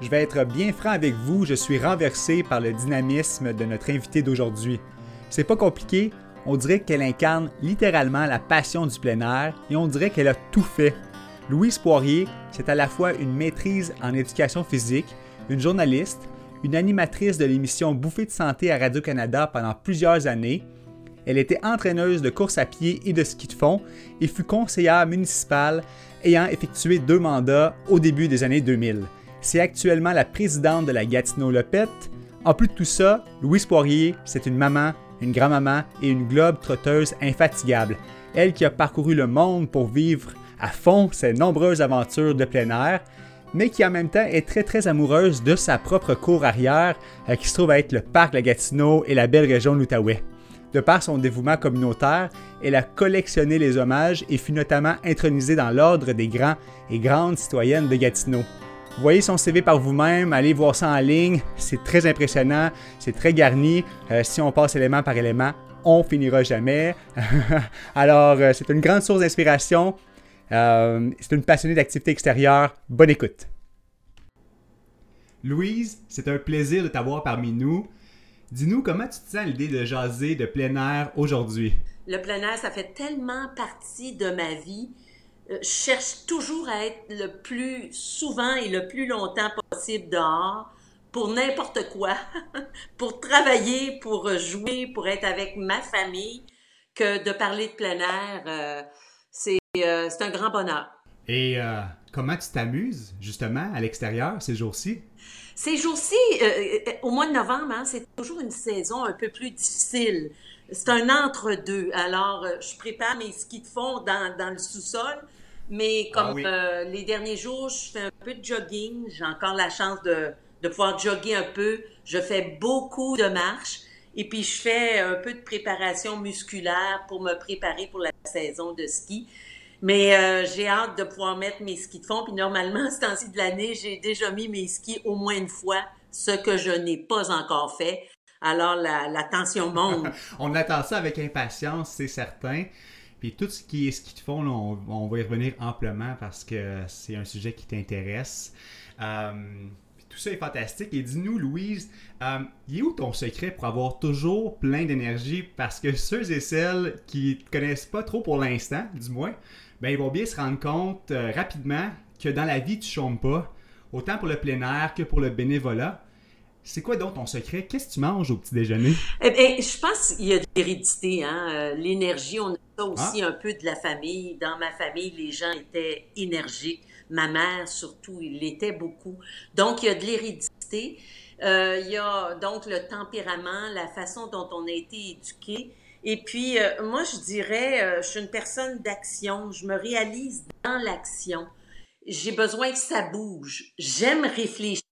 Je vais être bien franc avec vous, je suis renversé par le dynamisme de notre invitée d'aujourd'hui. C'est pas compliqué, on dirait qu'elle incarne littéralement la passion du plein air et on dirait qu'elle a tout fait. Louise Poirier, c'est à la fois une maîtrise en éducation physique, une journaliste, une animatrice de l'émission Bouffée de santé à Radio-Canada pendant plusieurs années. Elle était entraîneuse de course à pied et de ski de fond et fut conseillère municipale ayant effectué deux mandats au début des années 2000. C'est actuellement la présidente de la Gatineau Lepette. En plus de tout ça, Louise Poirier, c'est une maman, une grand-maman et une globe trotteuse infatigable. Elle qui a parcouru le monde pour vivre à fond ses nombreuses aventures de plein air, mais qui en même temps est très très amoureuse de sa propre cour arrière euh, qui se trouve à être le parc de la Gatineau et la belle région de l'Outaouais. De par son dévouement communautaire, elle a collectionné les hommages et fut notamment intronisée dans l'ordre des grands et grandes citoyennes de Gatineau. Voyez son CV par vous-même, allez voir ça en ligne, c'est très impressionnant, c'est très garni. Euh, si on passe élément par élément, on finira jamais. Alors, euh, c'est une grande source d'inspiration. Euh, c'est une passionnée d'activité extérieure. Bonne écoute. Louise, c'est un plaisir de t'avoir parmi nous. Dis-nous comment tu te sens à l'idée de jaser de plein air aujourd'hui? Le plein air, ça fait tellement partie de ma vie. Euh, je cherche toujours à être le plus souvent et le plus longtemps possible dehors pour n'importe quoi, pour travailler, pour jouer, pour être avec ma famille, que de parler de plein air, euh, c'est euh, c'est un grand bonheur. Et comment tu t'amuses justement à l'extérieur ces jours-ci? Ces jours-ci, au mois de novembre, hein, c'est toujours une saison un peu plus difficile. C'est un entre-deux. Alors, je prépare mes skis de fond dans, dans le sous-sol. Mais comme euh, les derniers jours, je fais un peu de jogging. J'ai encore la chance de, de pouvoir jogger un peu. Je fais beaucoup de marches. Et puis, je fais un peu de préparation musculaire pour me préparer pour la saison de ski. Mais euh, j'ai hâte de pouvoir mettre mes skis de fond. Puis normalement, ce temps-ci de l'année, j'ai déjà mis mes skis au moins une fois, ce que je n'ai pas encore fait. Alors, la, tension monte. On attend ça avec impatience, c'est certain. Puis tout ce qui est ski de fond, on, va y revenir amplement parce que c'est un sujet qui t'intéresse. Euh, tout ça est fantastique. Et dis-nous, Louise, euh, il est où ton secret pour avoir toujours plein d'énergie? Parce que ceux et celles qui ne connaissent pas trop pour l'instant, du moins, ben, ils vont bien se rendre compte euh, rapidement que dans la vie, tu ne chômes pas, autant pour le plein air que pour le bénévolat. C'est quoi donc ton secret? Qu'est-ce que tu manges au petit déjeuner? Eh bien, je pense qu'il y a de l'hérédité, hein? Euh, l'énergie, on a ça aussi ah. un peu de la famille. Dans ma famille, les gens étaient énergiques. Ma mère, surtout, il l'était beaucoup. Donc, il y a de l'hérédité. Euh, il y a donc le tempérament, la façon dont on a été éduqué. Et puis, euh, moi, je dirais, je suis une personne d'action. Je me réalise dans l'action. J'ai besoin que ça bouge. J'aime réfléchir.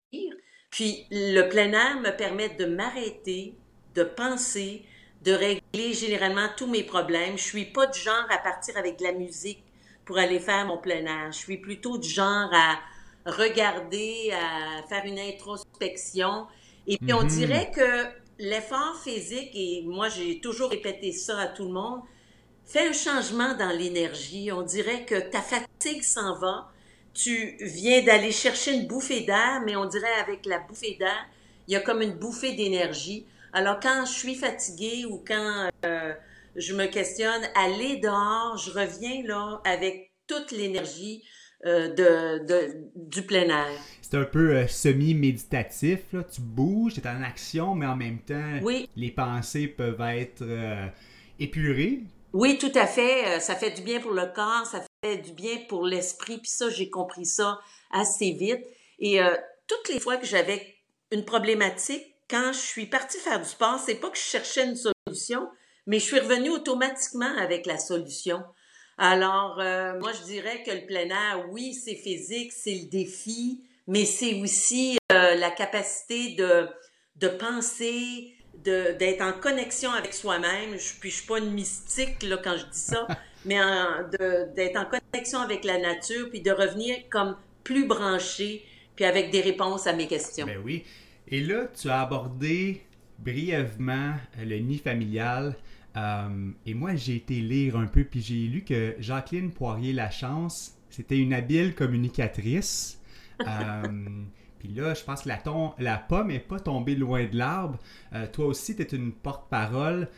Puis le plein air me permet de m'arrêter, de penser, de régler généralement tous mes problèmes. Je suis pas du genre à partir avec de la musique pour aller faire mon plein air. Je suis plutôt du genre à regarder, à faire une introspection. Et puis on mhm. dirait que l'effort physique, et moi j'ai toujours répété ça à tout le monde, fait un changement dans l'énergie. On dirait que ta fatigue s'en va, tu viens d'aller chercher une bouffée d'air, mais on dirait avec la bouffée d'air, il y a comme une bouffée d'énergie. Alors quand je suis fatiguée ou quand euh, je me questionne, aller dehors, je reviens là avec toute l'énergie euh, de, de, du plein air. C'est un peu euh, semi-méditatif, là. tu bouges, tu es en action, mais en même temps, les pensées peuvent être épurées. Oui, tout à fait. Ça fait du bien pour le corps, ça du bien pour l'esprit. Puis ça, j'ai compris ça assez vite. Et euh, toutes les fois que j'avais une problématique, quand je suis partie faire du sport, c'est pas que je cherchais une solution, mais je suis revenue automatiquement avec la solution. Alors, euh, moi, je dirais que le plein air, oui, c'est physique, c'est le défi, mais c'est aussi euh, la capacité de, de penser, d'être en connexion avec soi-même. Je, puis je suis pas une mystique là, quand je dis ça, mais d'être en connexion avec la nature, puis de revenir comme plus branché, puis avec des réponses à mes questions. Ben oui. Et là, tu as abordé brièvement euh, le nid familial. Euh, et moi, j'ai été lire un peu, puis j'ai lu que Jacqueline Poirier-Lachance, c'était une habile communicatrice. Euh, puis là, je pense que la, la pomme n'est pas tombée loin de l'arbre. toi aussi, tu es une porte-parole.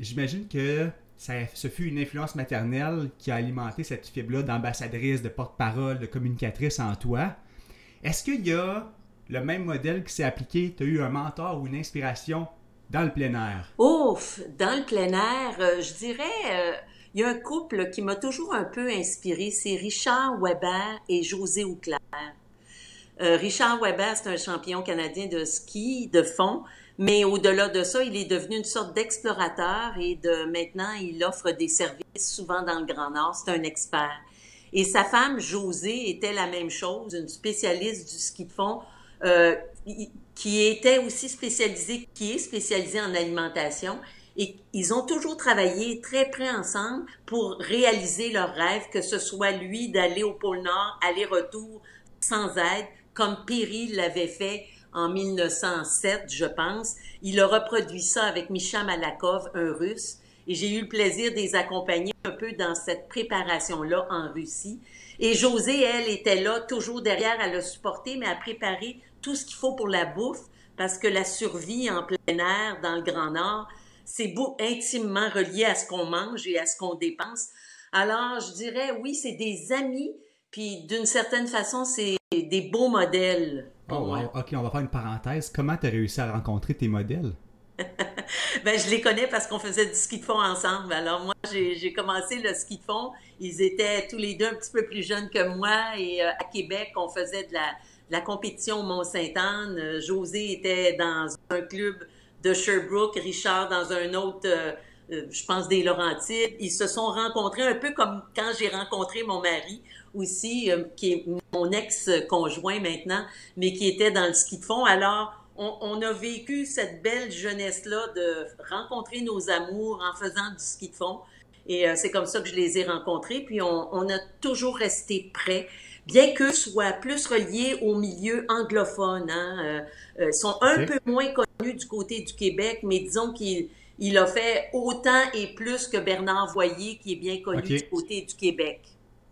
J'imagine que ça, ce fut une influence maternelle qui a alimenté cette fibre-là d'ambassadrice, de porte-parole, de communicatrice en toi. Est-ce qu'il y a le même modèle qui s'est appliqué? Tu as eu un mentor ou une inspiration dans le plein air? Ouf! Dans le plein air, euh, je dirais, euh, il y a un couple qui m'a toujours un peu inspiré, c'est Richard Weber et José Auclair. Euh, Richard Weber, c'est un champion canadien de ski de fond, mais au-delà de ça, il est devenu une sorte d'explorateur et de maintenant, il offre des services souvent dans le Grand Nord. C'est un expert. Et sa femme, José, était la même chose, une spécialiste du ski de fond, euh, qui était aussi spécialisée, qui est spécialisée en alimentation. Et ils ont toujours travaillé très près ensemble pour réaliser leur rêve, que ce soit lui d'aller au pôle Nord, aller-retour sans aide, comme Péry l'avait fait en 1907, je pense. Il a reproduit ça avec Misha Malakov, un Russe et j'ai eu le plaisir de les accompagner un peu dans cette préparation-là en Russie. Et José, elle, était là, toujours derrière à le supporter, mais à préparer tout ce qu'il faut pour la bouffe, parce que la survie en plein air, dans le Grand Nord, c'est intimement relié à ce qu'on mange et à ce qu'on dépense. Alors, je dirais, oui, c'est des amis, puis d'une certaine façon, c'est des beaux modèles. Oh, OK, on va faire une parenthèse. Comment tu as réussi à rencontrer tes modèles? ben, je les connais parce qu'on faisait du ski de fond ensemble. Alors, moi, j'ai commencé le ski de fond. Ils étaient tous les deux un petit peu plus jeunes que moi. Et euh, à Québec, on faisait de la, la compétition au Mont-Sainte-Anne. Euh, José était dans un club de Sherbrooke, Richard dans un autre, euh, je pense, des Laurentides. Ils se sont rencontrés un peu comme quand j'ai rencontré mon mari aussi, qui est mon ex-conjoint maintenant, mais qui était dans le ski de fond. Alors, on, a vécu cette belle jeunesse-là de rencontrer nos amours en faisant du ski de fond. Et euh, c'est comme ça que je les ai rencontrés. Puis on, a toujours resté prêts, bien qu'eux soient plus reliés au milieu anglophone. Hein. Euh, euh, sont un peu moins connus du côté du Québec, mais disons qu'il il a fait autant et plus que Bernard Voyer, qui est bien connu du côté du Québec.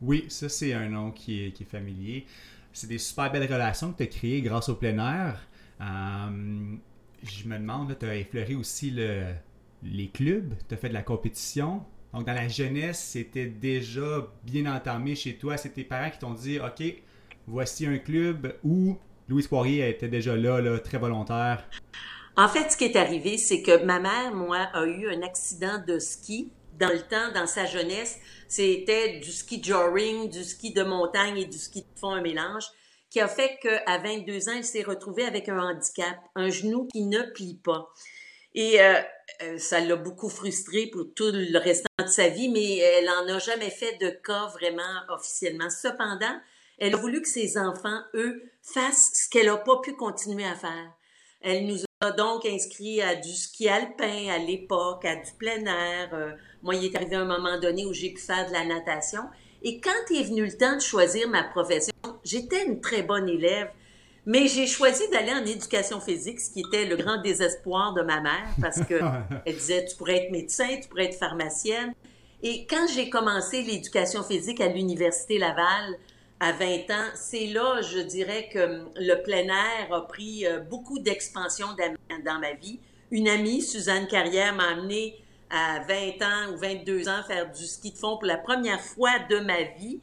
Oui, ça c'est un nom qui est, familier. C'est des super belles relations que tu as créées grâce au plein air. Euh, je me demande, tu as effleuré aussi le, les clubs, tu as fait de la compétition. Donc, dans la jeunesse, c'était déjà bien entamé chez toi. C'est tes parents qui t'ont dit OK, voici un club où Louise Poirier était déjà là, là, très volontaire. En fait, ce qui est arrivé, c'est que ma mère, moi, a eu un accident de ski dans le temps, dans sa jeunesse. C'était du ski joring, du ski de montagne et du ski de fond, un mélange qui a fait qu'à 22 ans, elle s'est retrouvée avec un handicap, un genou qui ne plie pas. Et euh, euh, ça l'a beaucoup frustrée pour tout le restant de sa vie, mais elle n'en a jamais fait de cas vraiment officiellement. Cependant, elle a voulu que ses enfants, eux, fassent ce qu'elle n'a pas pu continuer à faire. Elle nous a donc inscrits à du ski alpin à l'époque, à du plein air. Euh, moi, il est arrivé un moment donné où j'ai pu faire de la natation. Et quand est venu le temps de choisir ma profession, j'étais une très bonne élève, mais j'ai choisi d'aller en éducation physique, ce qui était le grand désespoir de ma mère, parce que elle disait, tu pourrais être médecin, tu pourrais être pharmacienne. Et quand j'ai commencé l'éducation physique à l'Université Laval, à 20 ans, c'est là, je dirais, que le plein air a pris euh, beaucoup d'expansion dans ma vie. Une amie, Suzanne Carrière, m'a amené à 20 ans ou 22 ans faire du ski de fond pour la première fois de ma vie.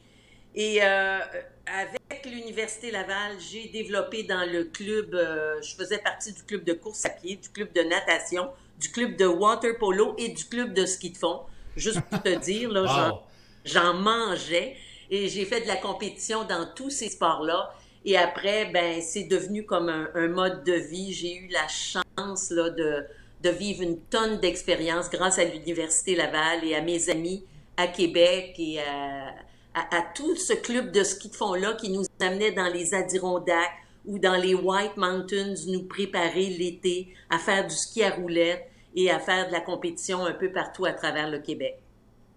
Et euh, avec l'Université Laval, j'ai développé dans le club, euh, je faisais partie du club de course à pied, du club de natation, du club de water polo et du club de ski de fond. Juste pour te dire, là, j'en mangeais et j'ai fait de la compétition dans tous ces sports-là. Et après, ben, c'est devenu comme un, un, mode de vie. J'ai eu la chance là, de, de vivre une tonne d'expérience grâce à l'Université Laval et à mes amis à Québec et à, tout ce club de ski de fond-là qui nous amenait dans les Adirondacks ou dans les White Mountains nous préparer l'été à faire du ski à roulettes et à faire de la compétition un peu partout à travers le Québec.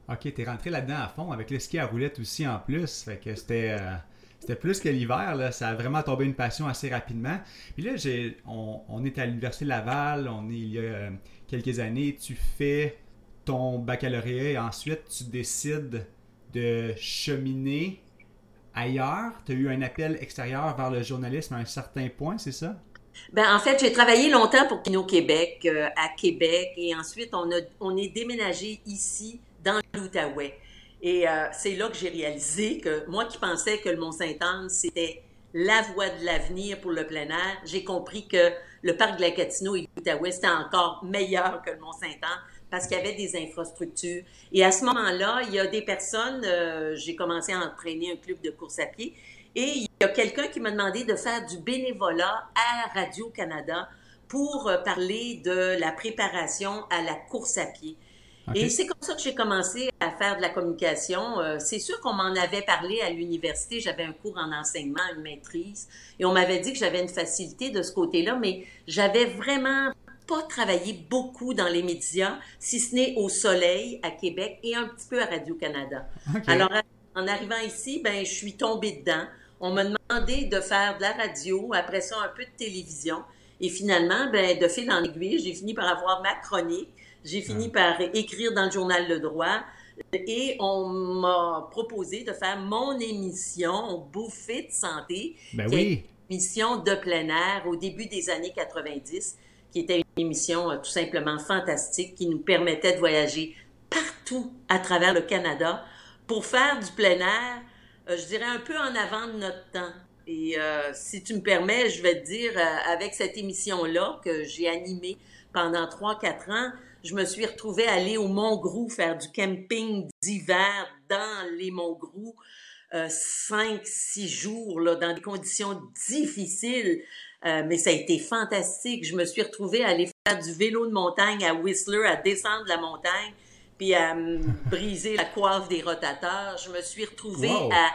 OK, t'es rentré là-dedans à fond avec le ski à roulettes aussi en plus. Fait que c'était. Euh, c'était plus que l'hiver, là. ça a vraiment tombé une passion assez rapidement. Puis là, j'ai, on, est à l'Université Laval, on est il y a euh, quelques années, tu fais ton baccalauréat et ensuite tu décides de cheminer ailleurs. Tu as eu un appel extérieur vers le journalisme à un certain point, c'est ça? Ben, en fait, j'ai travaillé longtemps pour Kino Québec, euh, à Québec, et ensuite on, a, on est déménagé ici, dans l'Outaouais. Et euh, c'est là que j'ai réalisé que moi qui pensais que le Mont-Saint-Anne, c'était la voie de l'avenir pour le plein air, j'ai compris que le parc de la Gatineau et l'Outaouais, c'était encore meilleur que le Mont-Saint-Anne parce qu'il y avait des infrastructures. Et à ce moment-là, il y a des personnes, euh, j'ai commencé à entraîner un club de course à pied, et il y a quelqu'un qui m'a demandé de faire du bénévolat à Radio-Canada pour euh, parler de la préparation à la course à pied. Et c'est comme ça que j'ai commencé à faire de la communication. Euh, c'est sûr qu'on m'en avait parlé à l'université. J'avais un cours en enseignement, une maîtrise, et on m'avait dit que j'avais une facilité de ce côté-là, mais j'avais vraiment pas travaillé beaucoup dans les médias, si ce n'est au Soleil à Québec et un petit peu à Radio-Canada. Alors, en arrivant ici, ben, je suis tombée dedans. On m'a demandé de faire de la radio, après ça, un peu de télévision. Et finalement, ben, de fil en aiguille, j'ai fini par avoir ma chronique j'ai fini par écrire dans le journal Le Droit et on m'a proposé de faire mon émission Bouffée de santé, ben oui. une émission de plein air au début des années 90, qui était une émission euh, tout simplement fantastique qui nous permettait de voyager partout à travers le Canada pour faire du plein air, euh, je dirais un peu en avant de notre temps. Et euh, si tu me permets, je vais te dire, avec cette émission-là que j'ai animée pendant 3-4 ans, je me suis retrouvée à aller au Mont-Grou faire du camping d'hiver dans les Mont-Grou. Euh, cinq, six jours là, dans des conditions difficiles, euh, mais ça a été fantastique. Je me suis retrouvée à aller faire du vélo de montagne à Whistler, à descendre la montagne, puis à me briser la coiffe des rotateurs. Je me suis retrouvée à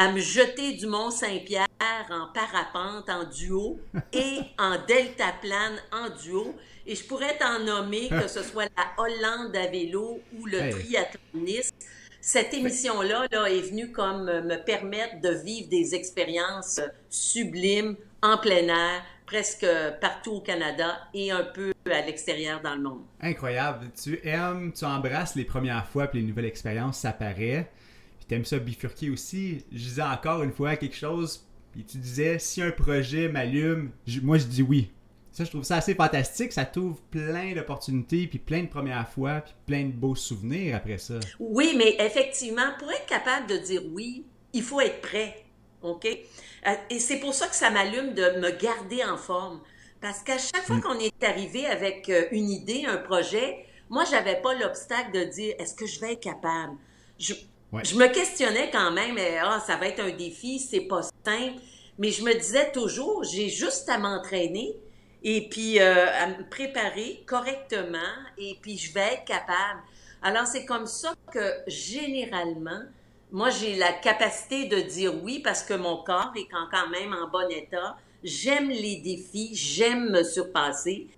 à me jeter du Mont Saint-Pierre en parapente en duo et en deltaplane en duo. Et je pourrais t'en nommer que ce soit la Hollande à vélo ou le triathlonisme. Cette émission-là là, est venue comme me permettre de vivre des expériences sublimes en plein air, presque partout au Canada et un peu à l'extérieur dans le monde. Incroyable. Tu aimes, tu embrasses les premières fois puis les nouvelles expériences, ça paraît t'aimes ça bifurquer aussi. Je disais encore une fois quelque chose, puis tu disais, si un projet m'allume, moi je dis oui. Ça, je trouve ça assez fantastique. Ça t'ouvre plein d'opportunités, puis plein de premières fois, puis plein de beaux souvenirs après ça. Oui, mais effectivement, pour être capable de dire oui, il faut être prêt. OK? Euh, et c'est pour ça que ça m'allume de me garder en forme. Parce qu'à chaque fois mm. qu'on est arrivé avec euh, une idée, un projet, moi, j'avais pas l'obstacle de dire est-ce que je vais être capable? Je, je me questionnais quand même, ah, ça va être un défi, c'est pas simple. Mais je me disais toujours, j'ai juste à m'entraîner et puis euh, à me préparer correctement et puis je vais être capable. Alors c'est comme ça que généralement, moi j'ai la capacité de dire oui parce que mon corps est quand même en bon état. J'aime les défis, j'aime me surpasser.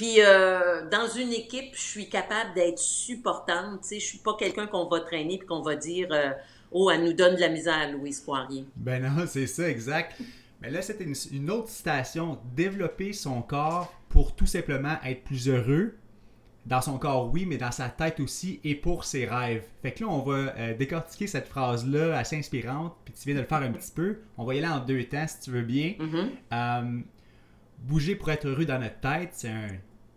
Puis euh, dans une équipe, je suis capable d'être supportante. Tu sais, je suis pas quelqu'un qu'on va traîner puis qu'on va dire euh, oh, elle nous donne de la misère, Louise Poirier. Ben non, c'est ça, exact. Mais là, c'était une, autre citation. Développer son corps pour tout simplement être plus heureux. Dans son corps, oui, mais dans sa tête aussi et pour ses rêves. Fait que là, on va euh, décortiquer cette phrase-là assez inspirante. Puis tu viens de le faire un petit peu. On va y aller en deux temps si tu veux bien. Mm-hmm. bouger pour être heureux dans notre tête, c'est un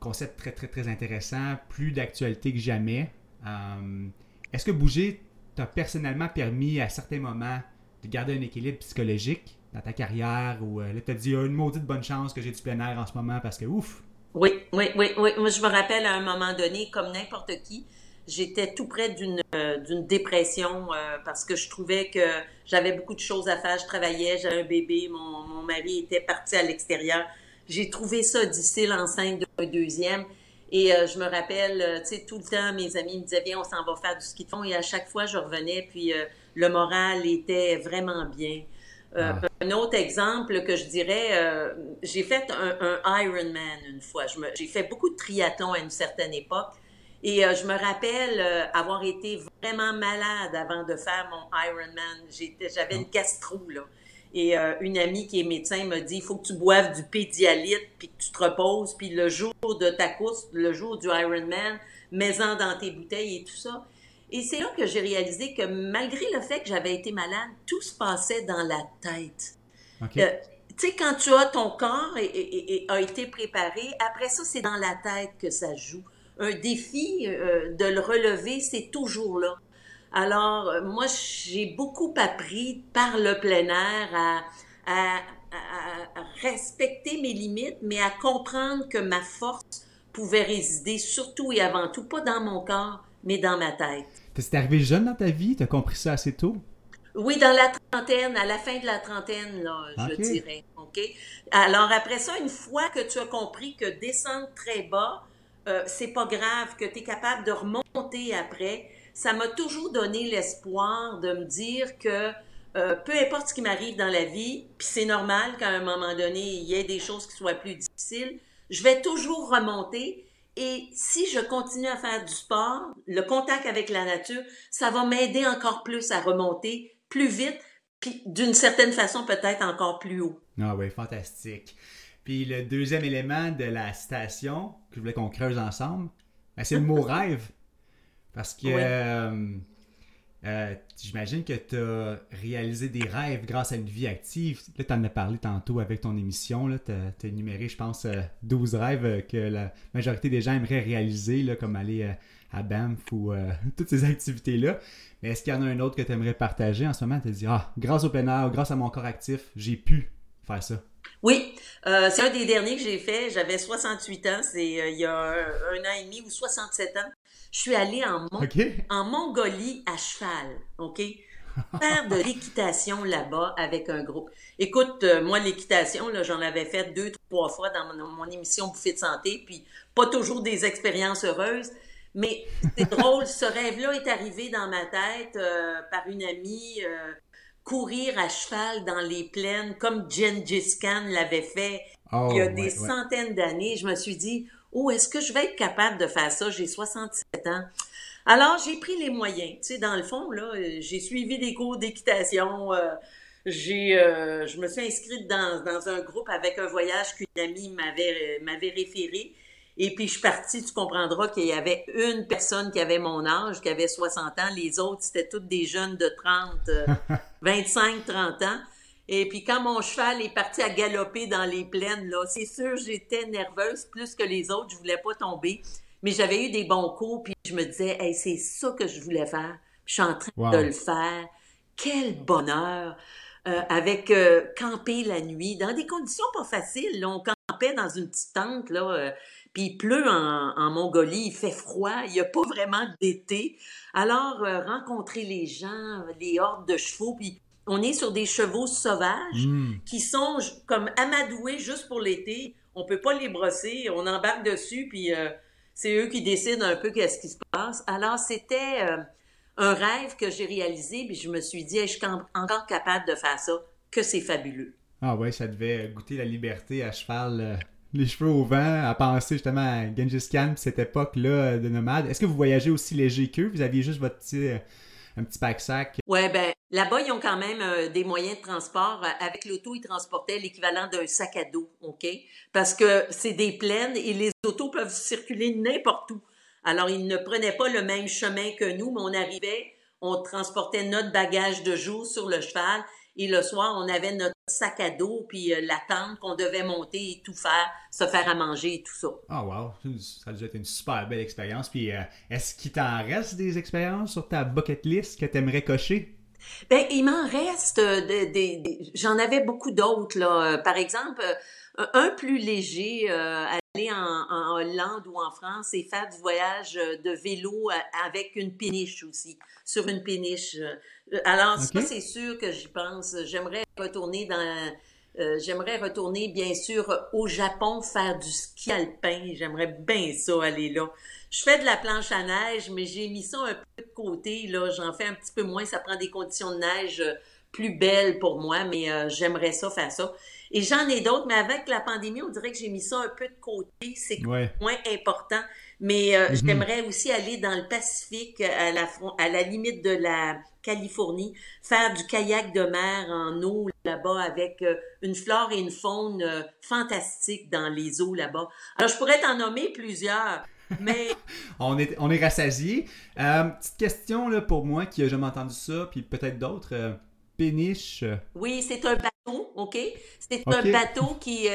concept très, très, très intéressant, plus d'actualité que jamais. Euh, est-ce que bouger t'a personnellement permis à certains moments de garder un équilibre psychologique dans ta carrière ou euh, là, t'as dit, une maudite bonne chance que j'ai du plein air en ce moment parce que ouf! Oui, oui, oui, oui. Moi, je me rappelle à un moment donné, comme n'importe qui, j'étais tout près d'une euh, dépression parce que je trouvais que j'avais beaucoup de choses à faire. Je travaillais, j'avais un bébé, mon, mon mari était parti à l'extérieur. J'ai trouvé ça difficile enceinte d'un deuxième. Et euh, je me rappelle, euh, tu sais, tout le temps, mes amis me disaient, viens, on s'en va faire du ski de fond. Et à chaque fois, je revenais, puis euh, le moral était vraiment bien. ah. Un autre exemple que je dirais, j'ai fait un, un, Ironman une fois. J'ai fait beaucoup de triathlon à une certaine époque. Et je me rappelle avoir été vraiment malade avant de faire mon Ironman. J'avais une gastro, là. Et euh, une amie qui est médecin m'a dit, il faut que tu boives du pédialyte, puis que tu te reposes, puis le jour de ta course, le jour du Ironman, mets-en dans tes bouteilles et tout ça. Et c'est là que j'ai réalisé que malgré le fait que j'avais été malade, tout se passait dans la tête. Euh, tu sais, quand tu as ton corps et, a été préparé, après ça, c'est dans la tête que ça joue. Un défi euh, de le relever, c'est toujours là. Alors, euh, moi, j'ai beaucoup appris par le plein air à, respecter mes limites, mais à comprendre que ma force pouvait résider surtout et avant tout, pas dans mon corps, mais dans ma tête. C'est arrivé jeune dans ta vie? Tu as compris ça assez tôt? Oui, dans la trentaine, à la fin de la trentaine, là, je dirais. OK? Alors, après ça, une fois que tu as compris que descendre très bas, euh, c'est pas grave, que tu es capable de remonter après, ça m'a toujours donné l'espoir de me dire que euh, peu importe ce qui m'arrive dans la vie, puis c'est normal qu'à un moment donné, il y ait des choses qui soient plus difficiles, je vais toujours remonter. Et si je continue à faire du sport, le contact avec la nature, ça va m'aider encore plus à remonter plus vite, puis d'une certaine façon peut-être encore plus haut. Ah oui, fantastique. Puis le deuxième élément de la citation que je voulais qu'on creuse ensemble, ben, c'est le mot rêve. Parce que euh, euh, j'imagine que tu as réalisé des rêves grâce à une vie active. Là, tu en as parlé tantôt avec ton émission. Tu as, énuméré, je pense, 12 euh, rêves que la majorité des gens aimeraient réaliser, là, comme aller à Banff ou toutes ces activités-là. Mais est-ce qu'il y en a un autre que tu aimerais partager en ce moment? Tu te dis, ah, grâce au plein air, grâce à mon corps actif, j'ai pu faire ça. Oui, c'est un des derniers que j'ai fait. J'avais 68 ans, c'est il y a un, un, an et demi ou 67 ans. Je suis allée en, en Mongolie à cheval, OK? Faire de l'équitation là-bas avec un groupe. Écoute, euh, moi, l'équitation, j'en avais fait deux, trois fois dans mon, émission Bouffée de santé, puis pas toujours des expériences heureuses. Mais c'est drôle, ce rêve-là est arrivé dans ma tête euh, par une amie. Euh, courir à cheval dans les plaines comme Gengis Khan l'avait fait il y a oh, des centaines d'années. Je me suis dit, oh, est-ce que je vais être capable de faire ça? J'ai 67 ans. Alors, j'ai pris les moyens. Tu sais, dans le fond, là, j'ai suivi des cours d'équitation. Euh, j'ai, euh, je me suis inscrite dans, dans, un groupe avec un voyage qu'une amie m'avait, m'avait référé. Et puis, je suis partie, tu comprendras qu'il y avait une personne qui avait mon âge, qui avait 60 ans. Les autres, c'était toutes des jeunes de 30, 25, 30 ans. Et puis quand mon cheval est parti à galoper dans les plaines, là, c'est sûr, j'étais nerveuse plus que les autres, je voulais pas tomber. Mais j'avais eu des bons coups, puis je me disais, hey, c'est ça que je voulais faire. je suis en train de le faire. Quel bonheur! Euh, avec euh, camper la nuit, dans des conditions pas faciles. on campait dans une petite tente, là, euh, puis il pleut en, en, Mongolie, il fait froid, il n'y a pas vraiment d'été. Alors, rencontrer les gens, les hordes de chevaux, puis on est sur des chevaux sauvages hmm. qui sont comme amadoués juste pour l'été. On peut pas les brosser, on embarque dessus, puis euh, c'est eux qui décident un peu qu'est-ce qui se passe. Alors, c'était euh, un rêve que j'ai réalisé, puis je me suis dit, je suis encore capable de faire ça, que c'est fabuleux. Ah ouais, ça devait goûter la liberté à cheval, euh, les cheveux au vent, à penser justement à Genghis Khan, cette époque-là de nomade. Est-ce que vous voyagez aussi léger qu'eux? Vous aviez juste votre petit un petit pack-sac? Ouais, ben là-bas, ils ont quand même euh, des moyens de transport. Euh, avec l'auto, ils transportaient l'équivalent d'un sac à dos, OK? Parce que c'est des plaines et les autos peuvent circuler n'importe où. Alors, ils ne prenaient pas le même chemin que nous, mais on arrivait, on transportait notre bagage de jour sur le cheval et le soir, on avait notre sac à dos, puis euh, la tente qu'on devait monter et tout faire, se faire à manger et tout ça. Ah, wow! Ça a dû être une super belle expérience. Puis, euh, est-ce qu'il t'en reste des expériences sur ta bucket list que tu aimerais cocher? Ben, il m'en reste des. J'en avais beaucoup d'autres, là. Par exemple, un plus léger, euh, aller en, Hollande ou en France et faire du voyage de vélo avec une péniche aussi, sur une péniche. Alors, ça, c'est sûr que j'y pense. J'aimerais retourner dans. Euh, j'aimerais retourner, bien sûr, au Japon faire du ski alpin. J'aimerais bien ça, aller là. Je fais de la planche à neige, mais j'ai mis ça un peu de côté. Là, j'en fais un petit peu moins. Ça prend des conditions de neige plus belle pour moi, mais euh, j'aimerais ça faire ça. Et j'en ai d'autres, mais avec la pandémie, on dirait que j'ai mis ça un peu de côté. C'est moins important. Mais euh, mm-hmm. j'aimerais aussi aller dans le Pacifique, à la, à la limite de la Californie, faire du kayak de mer en eau là-bas avec euh, une flore et une faune euh, fantastique dans les eaux là-bas. Alors, je pourrais t'en nommer plusieurs. Mais... on est, on est rassasié. petite question là, pour moi qui a jamais entendu ça, puis peut-être d'autres. Péniche. Oui, c'est un bateau, OK? C'est un bateau qui.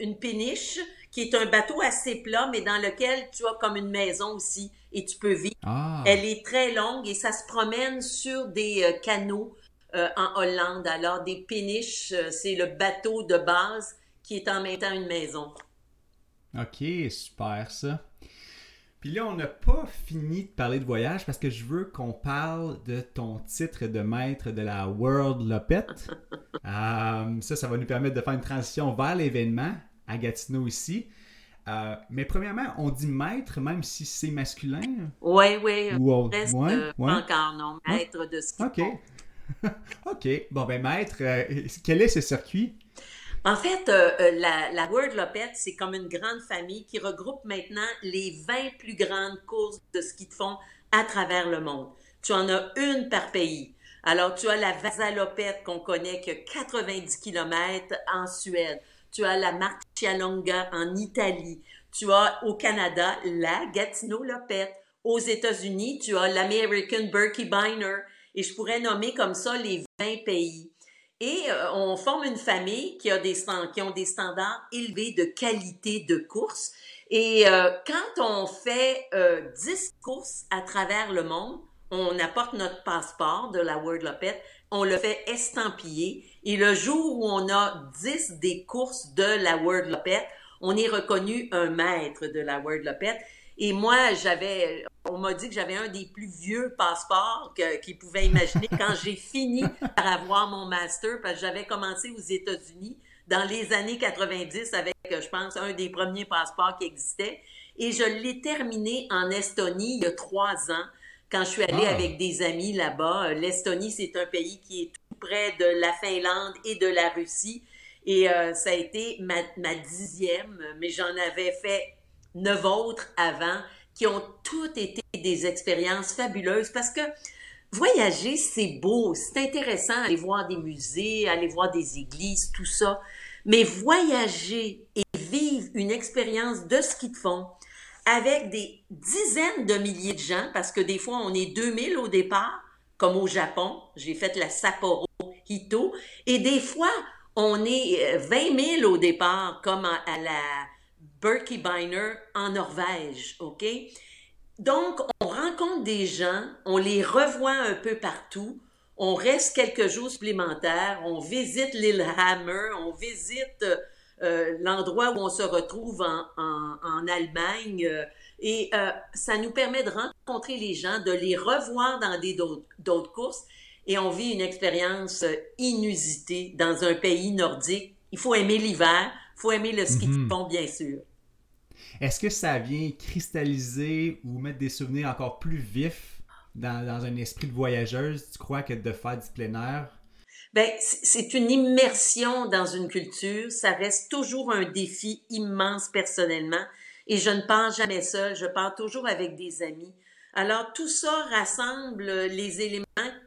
une péniche qui est un bateau assez plat, mais dans lequel tu as comme une maison aussi et tu peux vivre. Ah. Elle est très longue et ça se promène sur des euh, canaux euh, en Hollande. Alors, des péniches, euh, c'est le bateau de base qui est en même temps une maison. Ok, super ça. Puis là, on n'a pas fini de parler de voyage parce que je veux qu'on parle de ton titre de maître de la World Lopette. ça, ça va nous permettre de faire une transition vers l'événement à Gatineau ici. Euh, mais premièrement, on dit maître même si c'est masculin? Oui, oui. Ou reste, euh, encore non, maître de ce OK. OK. Bon, ben maître, euh, quel est ce circuit? En fait, la, la Word Lopette, c'est comme une grande famille qui regroupe maintenant les 20 plus grandes courses de ski de fond à travers le monde. Tu en as une par pays. Alors, tu as la Vasalopette qu'on connaît que 90 km en Suède tu as la Marcialonga en Italie, tu as au Canada la Gatineau Lopette, aux États-Unis, tu as l'American Berkey Biner, et je pourrais nommer comme ça les 20 pays. Et euh, on forme une famille qui, a des, qui ont des standards élevés de qualité de course. Et euh, quand on fait euh, 10 courses à travers le monde, on apporte notre passeport de la World Lopette, on le fait estampiller et le jour où on a 10 des courses de la World Lopette, on est reconnu un maître de la World Lopette. Et moi, j'avais, on m'a dit que j'avais un des plus vieux passeports qu'ils pouvaient imaginer quand j'ai fini par avoir mon master, parce que j'avais commencé aux États-Unis dans les années 90 avec, je pense, un des premiers passeports qui existait. Et je l'ai terminé en Estonie il y a trois ans, quand je suis allée ah. avec des amis là-bas. L'Estonie, c'est un pays qui est près de la Finlande et de la Russie. Et euh, ça a été ma, ma dixième, mais j'en avais fait neuf autres avant qui ont toutes été des expériences fabuleuses parce que voyager, c'est beau, c'est intéressant, aller voir des musées, aller voir des églises, tout ça. Mais voyager et vivre une expérience de ski de fond avec des dizaines de milliers de gens, parce que des fois on est 2000 au départ, comme au Japon, j'ai fait la Sapporo Hito. Et des fois, on est 20 euh, 000 au départ, comme à, la Berkey Biner en Norvège, OK? Donc, on rencontre des gens, on les revoit un peu partout, on reste quelques jours supplémentaires, on visite l'île Hammer, on visite euh, l'endroit où on se retrouve en, en, Allemagne, euh, et ça nous permet de rencontrer les gens, de les revoir dans d'autres courses, et on vit une expérience euh, inusitée dans un pays nordique. Il faut aimer l'hiver, faut aimer le ski de mhm. fond, bien sûr. Est-ce que ça vient cristalliser ou mettre des souvenirs encore plus vifs dans, un esprit de voyageuse, tu crois, que de faire du plein air? Ben, c'est une immersion dans une culture. Ça reste toujours un défi immense personnellement. Et je ne pars jamais seule, je pars toujours avec des amis. Alors, tout ça rassemble les éléments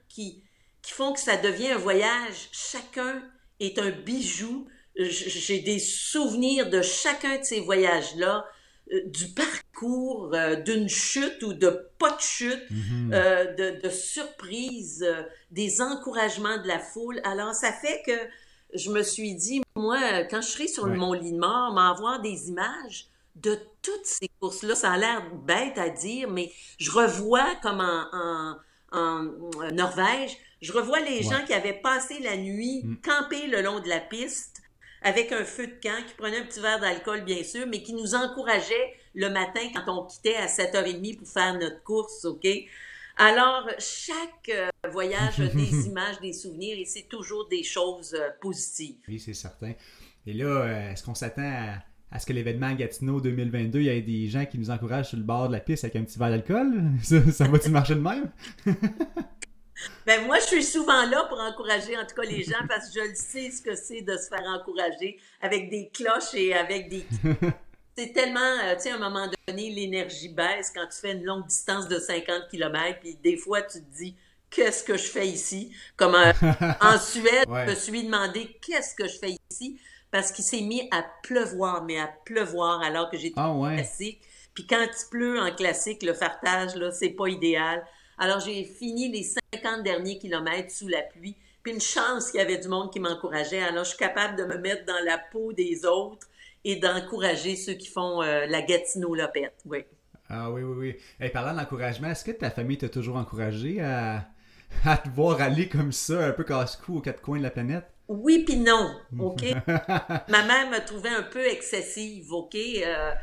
qui, qui font que ça devient un voyage. Chacun est un bijou. J'ai des souvenirs de chacun de ces voyages-là, euh, du parcours, euh, d'une chute ou de pas de chute, mm-hmm. euh, de, de surprises, des encouragements de la foule. Alors, ça fait que je me suis dit, moi, quand je serai sur mon lit de mort, m'avoir des images de toutes ces courses-là. Ça a l'air bête à dire, mais je revois comme en, en Norvège, je revois les gens qui avaient passé la nuit mm. campés le long de la piste avec un feu de camp, qui prenaient un petit verre d'alcool, bien sûr, mais qui nous encourageaient le matin quand on quittait à 7h30 pour faire notre course, OK? Alors, chaque euh, voyage a des images, des souvenirs et c'est toujours des choses euh, positives. Oui, c'est certain. Et là, euh, est-ce qu'on s'attend à, ce que l'événement Gatineau 2022, il y ait des gens qui nous encouragent sur le bord de la piste avec un petit verre d'alcool? Ça, ça va-tu marcher de même? Ben moi, je suis souvent là pour encourager, en tout cas, les gens, parce que je le sais ce que c'est de se faire encourager avec des cloches et avec des... c'est tellement, euh, tu sais, à un moment donné, l'énergie baisse quand tu fais une longue distance de 50 km, puis des fois, tu te dis, qu'est-ce que je fais ici? Comme euh, en Suède, je me suis demandé, qu'est-ce que je fais ici? Parce qu'il s'est mis à pleuvoir, mais à pleuvoir alors que j'étais ah, classique. Puis quand il pleut en classique, le fartage, là, c'est pas idéal. Alors, j'ai fini les 50 derniers kilomètres sous la pluie. Puis une chance qu'il y avait du monde qui m'encourageait. Alors, je suis capable de me mettre dans la peau des autres et d'encourager ceux qui font euh, la Gatineau-Lopette. Oui. Ah oui, oui, oui. Et parlant d'encouragement, est-ce que ta famille t'a toujours encouragé à, à te voir aller comme ça, un peu casse-cou aux quatre coins de la planète? Oui, puis non, OK? Ma mère me trouvait un peu excessive, OK? Euh,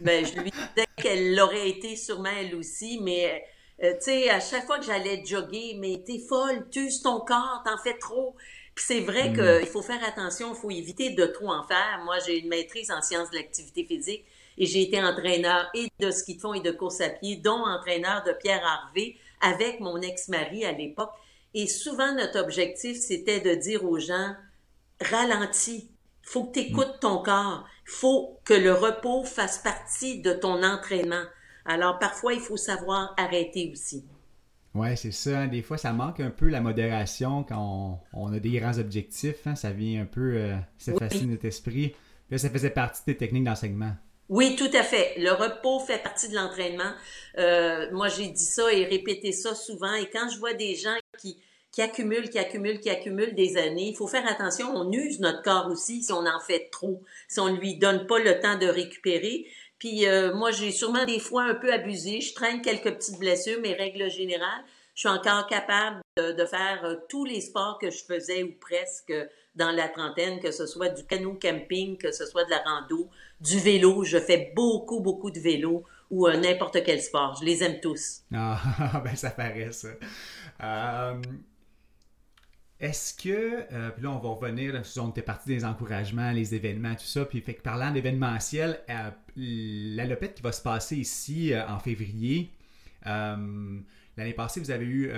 ben, je lui disais qu'elle l'aurait été sûrement elle aussi, mais euh, tu sais, à chaque fois que j'allais jogger, mais t'es folle, tu uses ton corps, t'en fais trop. Puis c'est vrai mm. qu'il faut faire attention, il faut éviter de trop en faire. Moi, j'ai une maîtrise en sciences de l'activité physique et j'ai été entraîneur et de ski de fond et de course à pied, dont entraîneur de Pierre Harvey avec mon ex-mari à l'époque. Et souvent, notre objectif, c'était de dire aux gens, ralentis, il faut que tu écoutes ton corps, il faut que le repos fasse partie de ton entraînement. Alors, parfois, il faut savoir arrêter aussi. Oui, c'est ça. Hein. Des fois, ça manque un peu la modération quand on, a des grands objectifs. Hein. Ça vient un peu euh, s'effacer notre esprit. Là, ça faisait partie des techniques d'enseignement. Oui, tout à fait. Le repos fait partie de l'entraînement. Euh, moi, j'ai dit ça et répété ça souvent. Et quand je vois des gens qui, qui accumulent, qui accumulent, qui accumulent des années, il faut faire attention. On use notre corps aussi si on en fait trop, si on ne lui donne pas le temps de récupérer. Puis euh, moi, j'ai sûrement des fois un peu abusé. Je traîne quelques petites blessures, mais règle générale, je suis encore capable de, faire euh, tous les sports que je faisais ou presque dans la trentaine, que ce soit du canot camping, que ce soit de la rando, du vélo. Je fais beaucoup, beaucoup de vélo ou euh, n'importe quel sport. Je les aime tous. Ah, ben ça paraît ça. Est-ce que, euh, puis là on va revenir, on était parti des encouragements, les événements, tout ça, puis fait que parlant d'événementiel, euh, la Lopette qui va se passer ici euh, en février, l'année passée vous avez eu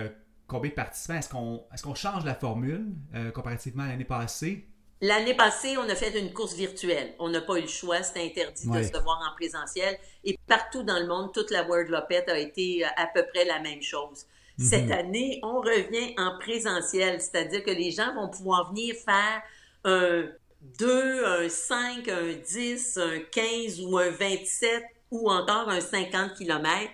combien de participants? Est-ce qu'on est qu'on change la formule comparativement à l'année passée? L'année passée, on a fait une course virtuelle. On n'a pas eu le choix, c'était interdit de se voir en présentiel. Et partout dans le monde, toute la World Lopette a été à peu près la même chose. Cette mhm. année, on revient en présentiel, c'est-à-dire que les gens vont pouvoir venir faire un 2, un 5, un 10, un 15 ou un 27 ou encore un 50 km.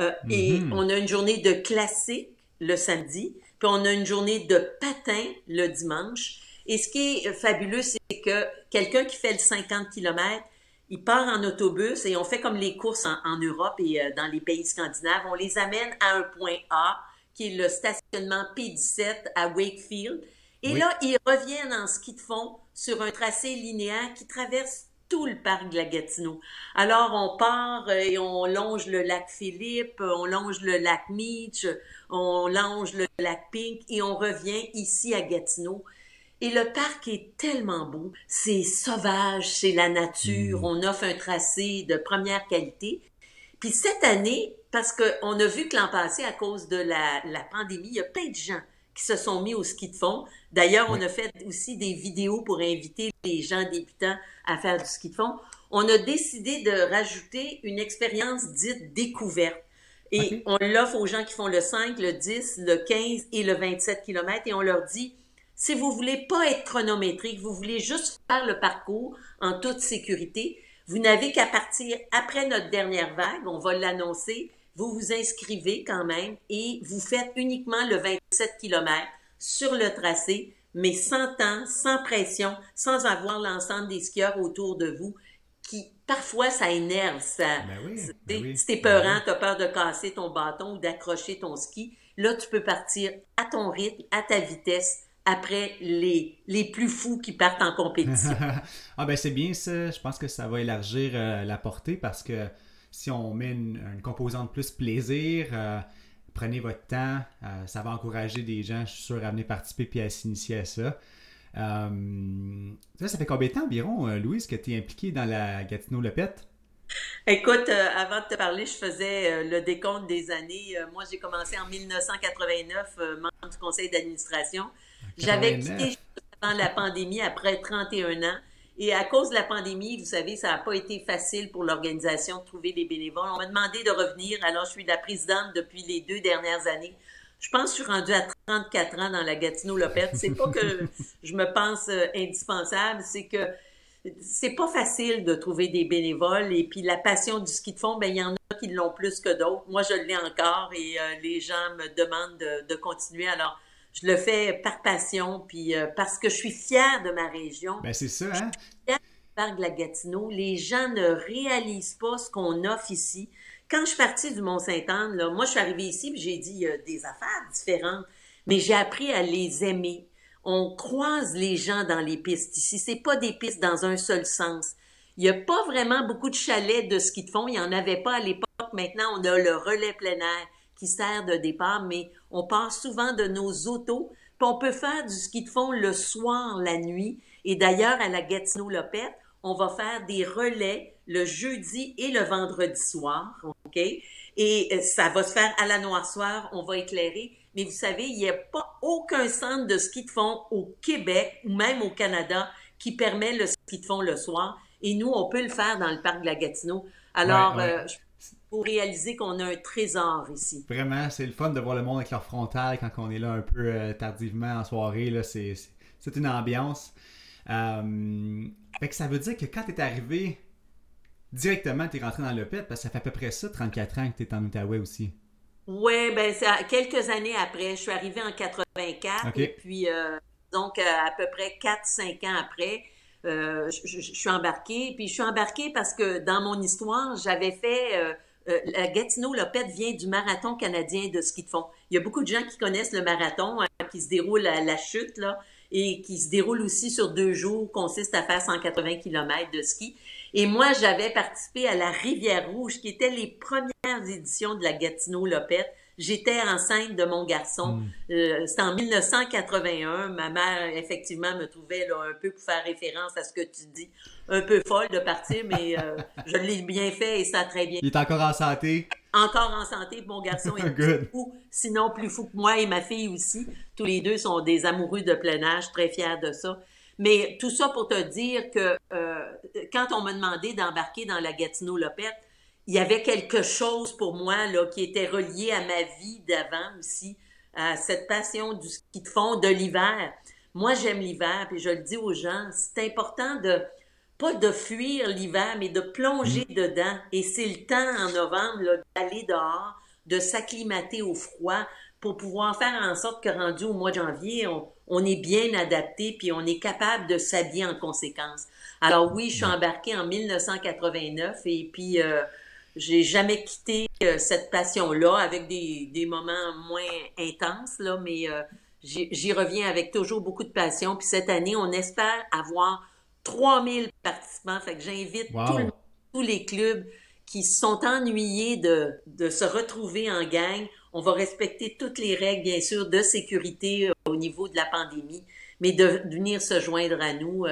Euh, et mhm. on a une journée de classique le samedi, puis on a une journée de patin le dimanche. Et ce qui est fabuleux, c'est que quelqu'un qui fait le 50 km, il part en autobus et on fait comme les courses en, Europe et euh, dans les pays scandinaves. On les amène à un point A, qui est le stationnement P17 à Wakefield. Et là, ils reviennent en ski de fond sur un tracé linéaire qui traverse tout le parc de la Gatineau. Alors, on part euh, et on longe le lac Philippe, on longe le lac Meach, on longe le lac Pink et on revient ici à Gatineau. Et le parc est tellement beau, c'est sauvage, c'est la nature, mm. on offre un tracé de première qualité. Puis cette année, parce qu'on a vu que l'an passé, à cause de la, pandémie, il y a plein de gens qui se sont mis au ski de fond. D'ailleurs, on a fait aussi des vidéos pour inviter les gens débutants à faire du ski de fond. On a décidé de rajouter une expérience dite découverte. Et on l'offre aux gens qui font le 5, le 10, le 15 et le 27 km et on leur dit, si vous voulez pas être chronométrique, vous voulez juste faire le parcours en toute sécurité, vous n'avez qu'à partir après notre dernière vague, on va l'annoncer, vous vous inscrivez quand même et vous faites uniquement le 27 km sur le tracé, mais sans temps, sans pression, sans avoir l'ensemble des skieurs autour de vous qui parfois ça énerve ça. Ben oui, ben Si t'es peurant, ben peur de casser ton bâton ou d'accrocher ton ski, là tu peux partir à ton rythme, à ta vitesse après les, les plus fous qui partent en compétition. ah ben c'est bien ça, je pense que ça va élargir euh, la portée parce que si on met une, composante plus plaisir, euh, prenez votre temps, euh, ça va encourager des gens, je suis sûr, à venir participer puis à s'initier à ça. ça, ça fait combien de temps environ, Louise, que tu es impliquée dans la Gatineau Lepette? Écoute, euh, avant de te parler, je faisais euh, le décompte des années. Euh, moi, j'ai commencé en 1989, membre du conseil d'administration. J'avais quitté avant la pandémie après 31 ans. Et à cause de la pandémie, vous savez, ça n'a pas été facile pour l'organisation de trouver des bénévoles. On m'a demandé de revenir. Alors, je suis la présidente depuis les deux dernières années. Je pense que je suis rendue à 34 ans dans la Gatineau-Lopette. C'est pas que je me pense indispensable, c'est que c'est pas facile de trouver des bénévoles et puis la passion du ski de fond, ben il y en a qui l'ont plus que d'autres. Moi, je l'ai encore et euh, les gens me demandent de, continuer. Alors, je le fais par passion puis euh, parce que je suis fière de ma région. Ben c'est ça, hein? Fière du parc de la Gatineau. Les gens ne réalisent pas ce qu'on offre ici. Quand je suis partie du Mont-Saint-Anne, là, moi, je suis arrivée ici et j'ai dit il y a des affaires différentes, mais j'ai appris à les aimer on croise les gens dans les pistes ici. C'est pas des pistes dans un seul sens. Il n'y a pas vraiment beaucoup de chalets de ski de fond. Il n'y en avait pas à l'époque. Maintenant, on a le relais plein air qui sert de départ, mais on part souvent de nos autos. Puis on peut faire du ski de fond le soir, la nuit. Et d'ailleurs, à la Gatineau-Lopette, on va faire des relais le jeudi et le vendredi soir. OK? Et euh, ça va se faire à la noirceur. On va éclairer mais vous savez, il n'y a pas aucun centre de ski de fond au Québec ou même au Canada qui permet le ski de fond le soir. Et nous, on peut le faire dans le parc de la Gatineau. Alors, euh, pour réaliser qu'on a un trésor ici. Vraiment, c'est le fun de voir le monde avec leur frontal quand on est là un peu euh, tardivement en soirée. Là, c'est, une ambiance. Euh, fait que ça veut dire que quand tu es arrivé directement, tu es rentré dans le PET parce que ça fait à peu près ça, 34 ans que tu es en Outaouais aussi. Oui, ben quelques années après. Je suis arrivée en 84 et puis euh, donc à peu près 4-5 ans après, euh, je, suis embarquée. Puis je suis embarquée parce que dans mon histoire, j'avais fait la Gatineau Lopette vient du marathon canadien de ski de fond. Il y a beaucoup de gens qui connaissent le marathon hein, qui se déroule à la chute là et qui se déroule aussi sur deux jours, consiste à faire 180 km de ski. Et moi, j'avais participé à la Rivière Rouge, qui était les premières éditions de la Gatineau-Lopette. J'étais enceinte de mon garçon. Hmm. Euh, C'était en 1981. Ma mère, effectivement, me trouvait là, un peu pour faire référence à ce que tu dis. Un peu folle de partir, mais euh, je l'ai bien fait et ça a très bien. Il est encore en santé? Encore en santé. Mon garçon est plus fou, sinon plus fou que moi et ma fille aussi. Tous les deux sont des amoureux de plein âge, très fiers de ça. Mais tout ça pour te dire que euh, quand on m'a demandé d'embarquer dans la Gatineau-Lopette, il y avait quelque chose pour moi là, qui était relié à ma vie d'avant aussi, à cette passion du ski de fond, de l'hiver. Moi, j'aime l'hiver, puis je le dis aux gens, c'est important de pas de fuir l'hiver, mais de plonger mm. dedans. Et c'est le temps en novembre d'aller dehors, de s'acclimater au froid pour pouvoir faire en sorte que rendu au mois de janvier, on, on est bien adapté, puis on est capable de s'habiller en conséquence. Alors oui, je suis embarquée en 1989 et puis euh, j'ai jamais quitté euh, cette passion-là avec des, des, moments moins intenses, là, mais euh, j'y reviens avec toujours beaucoup de passion. Puis cette année, on espère avoir 3000 participants. Fait que j'invite tous les clubs qui sont ennuyés de, de se retrouver en gang. On va respecter toutes les règles, bien sûr, de sécurité euh, au niveau de la pandémie, mais de, venir se joindre à nous.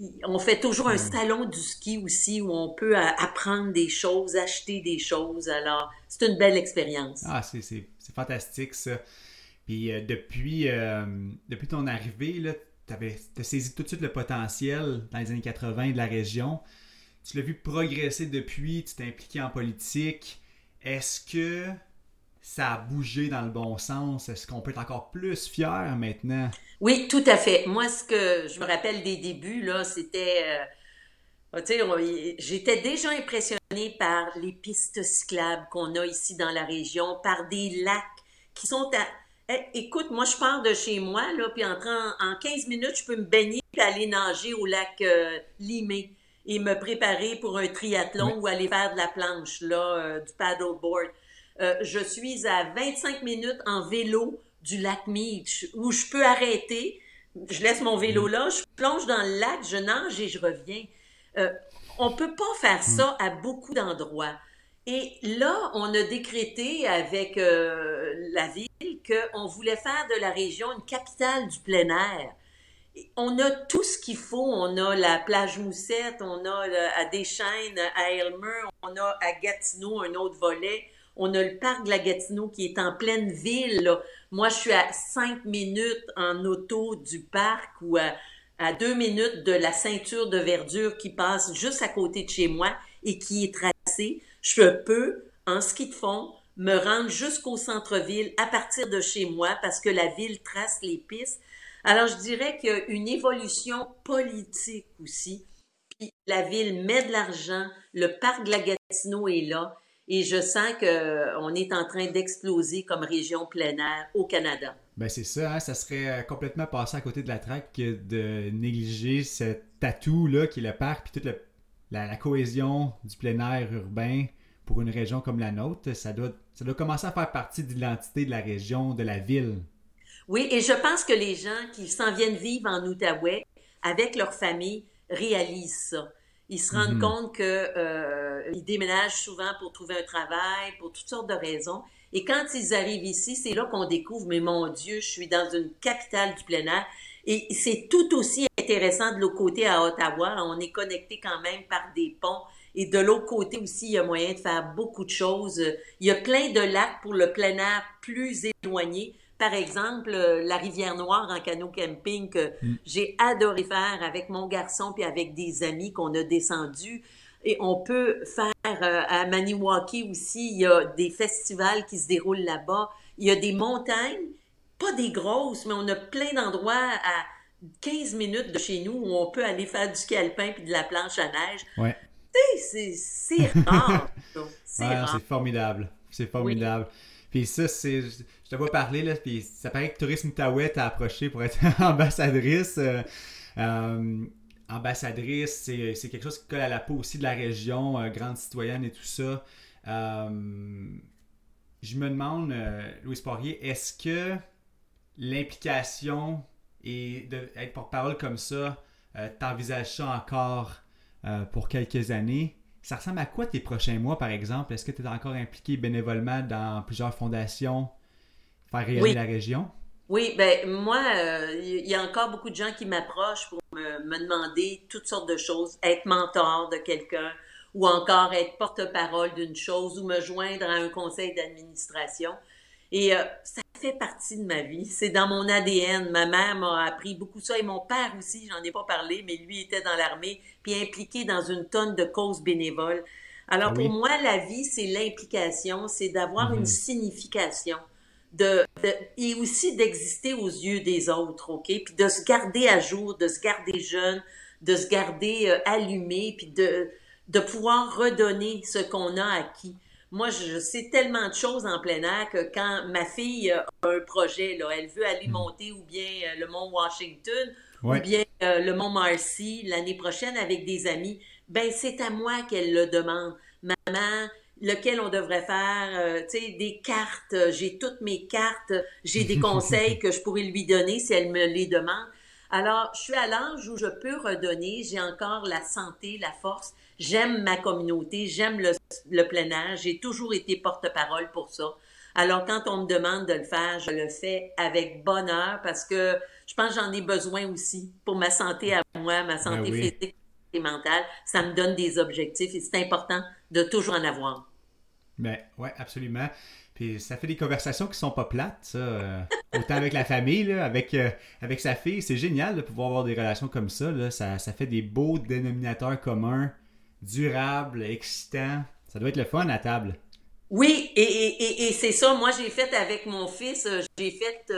Euh, on fait toujours un salon du ski aussi où on peut euh, apprendre des choses, acheter des choses. Alors, c'est une belle expérience. Ah, c'est fantastique ça. Puis depuis, depuis ton arrivée, tu as saisi tout de suite le potentiel dans les années 80 de la région. Tu l'as vu progresser depuis, tu t'es impliqué en politique. Est-ce que ça a bougé dans le bon sens? Est-ce qu'on peut être encore plus fier maintenant? Oui, tout à fait. Moi, ce que je me rappelle des débuts, là, c'était. Euh, j'étais déjà impressionnée par les pistes cyclables qu'on a ici dans la région, par des lacs qui sont à. Eh, écoute, moi, je pars de chez moi, là, puis en, en 15 minutes, je peux me baigner et aller nager au lac euh, Limé et me préparer pour un triathlon ou aller faire de la planche, là, euh, du paddleboard. Euh, je suis à 25 minutes en vélo du lac Meach où je peux arrêter. Je laisse mon vélo là, je plonge dans le lac, je nage et je reviens. Euh, on peut pas faire mm. ça à beaucoup d'endroits. Et là, on a décrété avec euh, la ville qu'on voulait faire de la région une capitale du plein air. on a tout ce qu'il faut. On a la plage Moussette, on a à Deschênes, à Elmer, on a à Gatineau un autre volet. On a le parc de la Gatineau qui est en pleine ville. Moi, je suis à cinq minutes en auto du parc ou à, deux minutes de la ceinture de verdure qui passe juste à côté de chez moi et qui est tracée. Je peux, en ski de fond, me rendre jusqu'au centre-ville à partir de chez moi parce que la ville trace les pistes. Alors, je dirais qu'il y a une évolution politique aussi. Puis la ville met de l'argent, le parc de la Gatineau est là, et je sens qu'on est en train d'exploser comme région plein air au Canada. Ben c'est ça, hein. ça serait euh, complètement passé à côté de la traque de négliger ce atout-là qui est le parc, puis toute la, cohésion du plein air urbain pour une région comme la nôtre. Ça doit, ça doit commencer à faire partie de l'identité de la région, de la ville. Oui, et je pense que les gens qui s'en viennent vivre en Outaouais avec leur famille réalisent ça. Ils se rendent mhm. compte qu'ils euh, déménagent souvent pour trouver un travail, pour toutes sortes de raisons. Et quand ils arrivent ici, c'est là qu'on découvre, mais mon Dieu, je suis dans une capitale du plein air. Et c'est tout aussi intéressant de l'autre côté à Ottawa. On est connecté quand même par des ponts. Et de l'autre côté aussi, il y a moyen de faire beaucoup de choses. Il y a plein de lacs pour le plein air plus éloigné. Par exemple, euh, la rivière Noire en canot camping que mm. j'ai adoré faire avec mon garçon puis avec des amis qu'on a descendus. Et on peut faire euh, à Maniwaki aussi, il y a des festivals qui se déroulent là-bas. Il y a des montagnes, pas des grosses, mais on a plein d'endroits à 15 minutes de chez nous où on peut aller faire du ski alpin puis de la planche à neige. Ouais. C'est rare. c'est formidable. C'est formidable. Puis ça, c'est. Te vois parler, là, puis ça paraît que Tourisme Outaouais t'a approché pour être ambassadrice. Euh, euh, ambassadrice, c'est quelque chose qui colle à la peau aussi de la région, euh, grande citoyenne et tout ça. Je me demande, Louis Poirier, est-ce que l'implication et d'être porte-parole comme ça, t'envisages ça encore pour quelques années? Ça ressemble à quoi tes prochains mois, par exemple? Est-ce que tu es encore impliqué bénévolement dans plusieurs fondations, faire rayonner la région? Oui, ben moi, il y a encore beaucoup de gens qui m'approchent pour me, demander toutes sortes de choses, être mentor de quelqu'un ou encore être porte-parole d'une chose ou me joindre à un conseil d'administration. Et euh, ça fait partie de ma vie. C'est dans mon ADN. Ma mère m'a appris beaucoup ça et mon père aussi, j'en ai pas parlé, mais lui était dans l'armée puis impliqué dans une tonne de causes bénévoles. Alors ah pour moi, la vie, c'est l'implication, c'est d'avoir une mhm. signification de, et aussi d'exister aux yeux des autres, OK? Puis de se garder à jour, de se garder jeune, de se garder euh, allumé, puis de, de pouvoir redonner ce qu'on a acquis. Moi, je, sais tellement de choses en plein air que quand ma fille a un projet, là, elle veut aller mm. monter ou bien euh, le mont Washington ou bien euh, le mont Marcy l'année prochaine avec des amis, ben c'est à moi qu'elle le demande. Maman, lequel on devrait faire, euh, tu sais, des cartes. Euh, j'ai toutes mes cartes. J'ai des conseils que je pourrais lui donner si elle me les demande. Alors, je suis à l'âge où je peux redonner. J'ai encore la santé, la force. J'aime ma communauté. J'aime le, le plein air. J'ai toujours été porte-parole pour ça. Alors, quand on me demande de le faire, je le fais avec bonheur parce que je pense que j'en ai besoin aussi pour ma santé à moi, ma santé ben physique et mentale. Ça me donne des objectifs et c'est important de toujours en avoir. Ben, ouais, absolument. Puis ça fait des conversations qui sont pas plates, ça. Euh, autant avec la famille, là, avec, euh, avec sa fille. C'est génial de pouvoir avoir des relations comme ça, là. Ça, ça fait des beaux dénominateurs communs, durables, excitants. Ça doit être le fun à table. Oui, et, et, et, c'est ça. Moi, j'ai fait avec mon fils, euh, j'ai fait,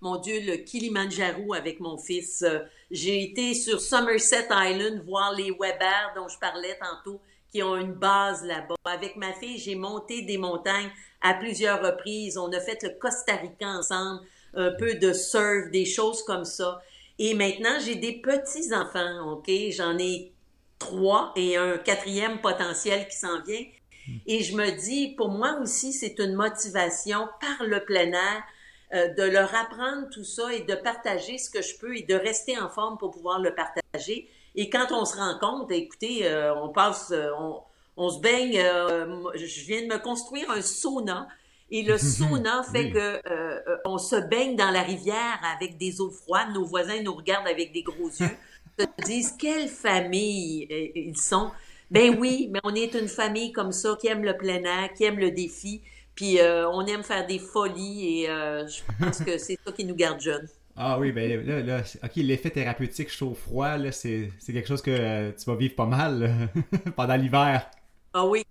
mon Dieu, le Kilimanjaro avec mon fils. J'ai été sur Somerset Island voir les Weber dont je parlais tantôt qui ont une base là-bas. Avec ma fille, j'ai monté des montagnes à plusieurs reprises. On a fait le Costa Rica ensemble, un peu de surf, des choses comme ça. Et maintenant, j'ai des petits-enfants, OK? J'en ai trois et un quatrième potentiel qui s'en vient. Et je me dis, pour moi aussi, c'est une motivation par le plein air euh, de leur apprendre tout ça et de partager ce que je peux et de rester en forme pour pouvoir le partager. Et quand on se rend compte, écoutez, euh, on passe, euh, on, on, se baigne, euh, je viens de me construire un sauna Et le sauna fait que euh, on se baigne dans la rivière avec des eaux froides. Nos voisins nous regardent avec des gros yeux, se disent quelle famille ils sont. Ben oui, mais on est une famille comme ça qui aime le plein air, qui aime le défi, puis on aime faire des folies et je pense que c'est ça qui nous garde jeunes. Ah oui, ben là, là ok, l'effet thérapeutique chaud-froid, là, c'est, quelque chose que euh, tu vas vivre pas mal pendant l'hiver. Ah oui,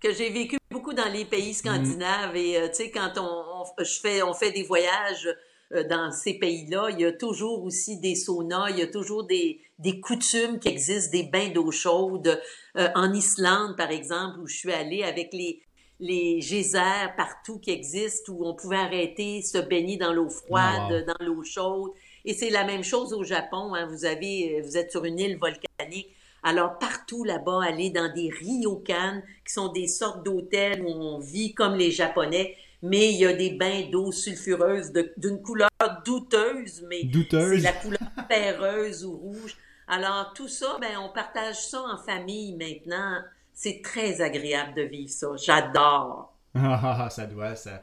que j'ai vécu beaucoup dans les pays scandinaves et euh, tu sais, quand on, je fais, on fait des voyages euh, dans ces pays-là, il y a toujours aussi des saunas, il y a toujours des, des coutumes qui existent, des bains d'eau chaude. en Islande, par exemple, où je suis allée avec les, les geysers partout qui existent où on pouvait arrêter, se baigner dans l'eau froide, ah, dans l'eau chaude. Et c'est la même chose au Japon. Hein. Vous avez, vous êtes sur une île volcanique. Alors partout là-bas, aller dans des ryokan, qui sont des sortes d'hôtels où on vit comme les Japonais, mais il y a des bains d'eau sulfureuse d'une couleur douteuse, mais c'est la couleur perreuse ou rouge. Alors tout ça, ben on partage ça en famille maintenant c'est très agréable de vivre ça. J'adore. Ah, ça doit, ça,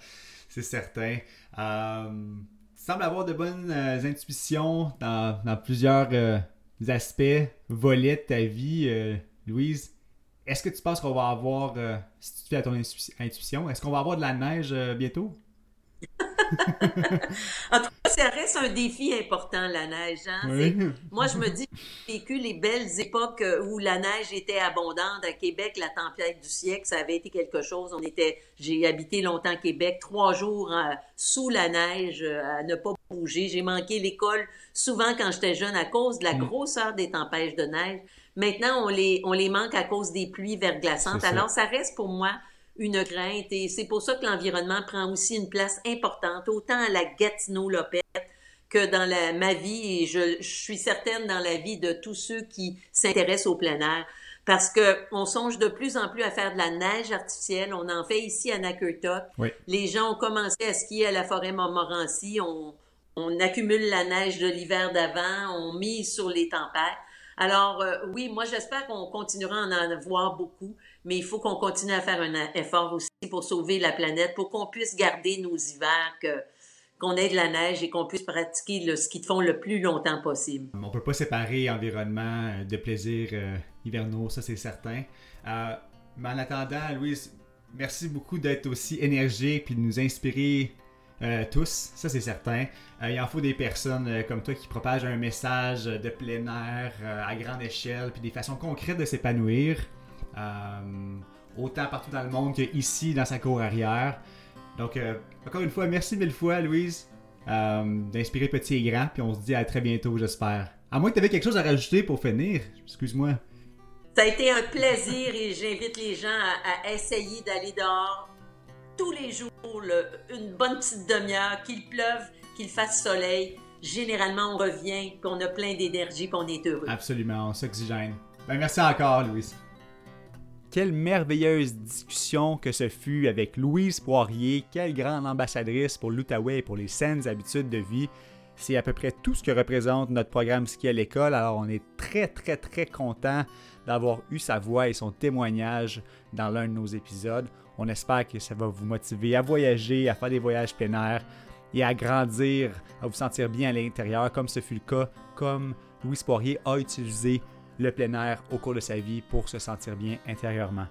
c'est certain. Euh, tu sembles avoir de bonnes euh, intuitions dans, plusieurs euh, aspects, volets de ta vie, Louise. Est-ce que tu penses qu'on va avoir, si tu fais à ton intuition, est-ce qu'on va avoir de la neige bientôt? En tout cas, ça reste un défi important, la neige. Hein? Moi, je me dis, j'ai vécu les belles époques où la neige était abondante. À Québec, la tempête du siècle, ça avait été quelque chose. On était, j'ai habité longtemps à Québec, trois jours euh, sous la neige, euh, à ne pas bouger. J'ai manqué l'école souvent quand j'étais jeune à cause de la mm. grosseur des tempêtes de neige. Maintenant, on les, on les manque à cause des pluies verglaçantes. Alors, ça reste pour moi une crainte et c'est pour ça que l'environnement prend aussi une place importante, autant à la Gatineau-Lopette que dans la, ma vie et je, suis certaine dans la vie de tous ceux qui s'intéressent au plein air. Parce que on songe de plus en plus à faire de la neige artificielle. On en fait ici à Nakurtok. Les gens ont commencé à skier à la forêt Montmorency. On, on accumule la neige de l'hiver d'avant. On mise sur les tempêtes. Alors, euh, oui, moi, j'espère qu'on continuera à en avoir beaucoup mais il faut qu'on continue à faire un effort aussi pour sauver la planète, pour qu'on puisse garder nos hivers, qu'on ait de la neige et qu'on puisse pratiquer le ski de fond le plus longtemps possible. On peut pas séparer environnement euh, de plaisirs euh, hivernaux, ça c'est certain. Euh, mais en attendant, Louise, merci beaucoup d'être aussi énergique et de nous inspirer tous, ça c'est certain. il en faut des personnes comme toi qui propagent un message de plein air à grande échelle, puis des façons concrètes de s'épanouir. Euh, autant partout dans le monde qu'ici dans sa cour arrière. Donc, euh, encore une fois, merci mille fois, Louise, euh, d'inspirer petit et grand. Puis on se dit à très bientôt, j'espère. À moins que tu avais quelque chose à rajouter pour finir. Excuse-moi. Ça a été un plaisir et j'invite les gens à, essayer d'aller dehors tous les jours, une bonne petite demi-heure, qu'il pleuve, qu'il fasse soleil. Généralement, on revient, qu'on a plein d'énergie, qu'on est heureux. Absolument, on s'oxygène. Ben, merci encore, Louise. Quelle merveilleuse discussion que ce fut avec Louise Poirier, quelle grande ambassadrice pour l'Outaouais et pour les saines habitudes de vie. C'est à peu près tout ce que représente notre programme ski à l'école, alors on est très très très content d'avoir eu sa voix et son témoignage dans l'un de nos épisodes. On espère que ça va vous motiver à voyager, à faire des voyages plein air et à grandir, à vous sentir bien à l'intérieur, comme ce fut le cas, comme Louise Poirier a utilisé le plein air au cours de sa vie pour se sentir bien intérieurement.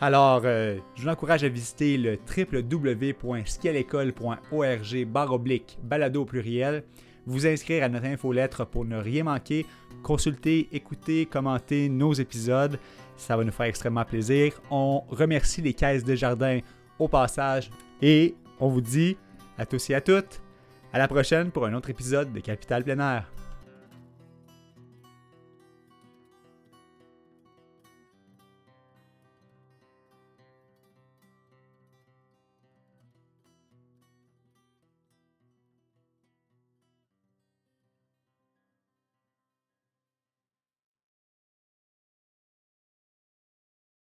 Alors, euh, je vous encourage à visiter le www.skialécole.org oblique balado pluriel, vous inscrire à notre infolettre pour ne rien manquer, consulter, écouter, commenter nos épisodes. Ça va nous faire extrêmement plaisir. On remercie les caisses de jardin au passage et on vous dit à tous et à toutes à la prochaine pour un autre épisode de Capital Plein Air.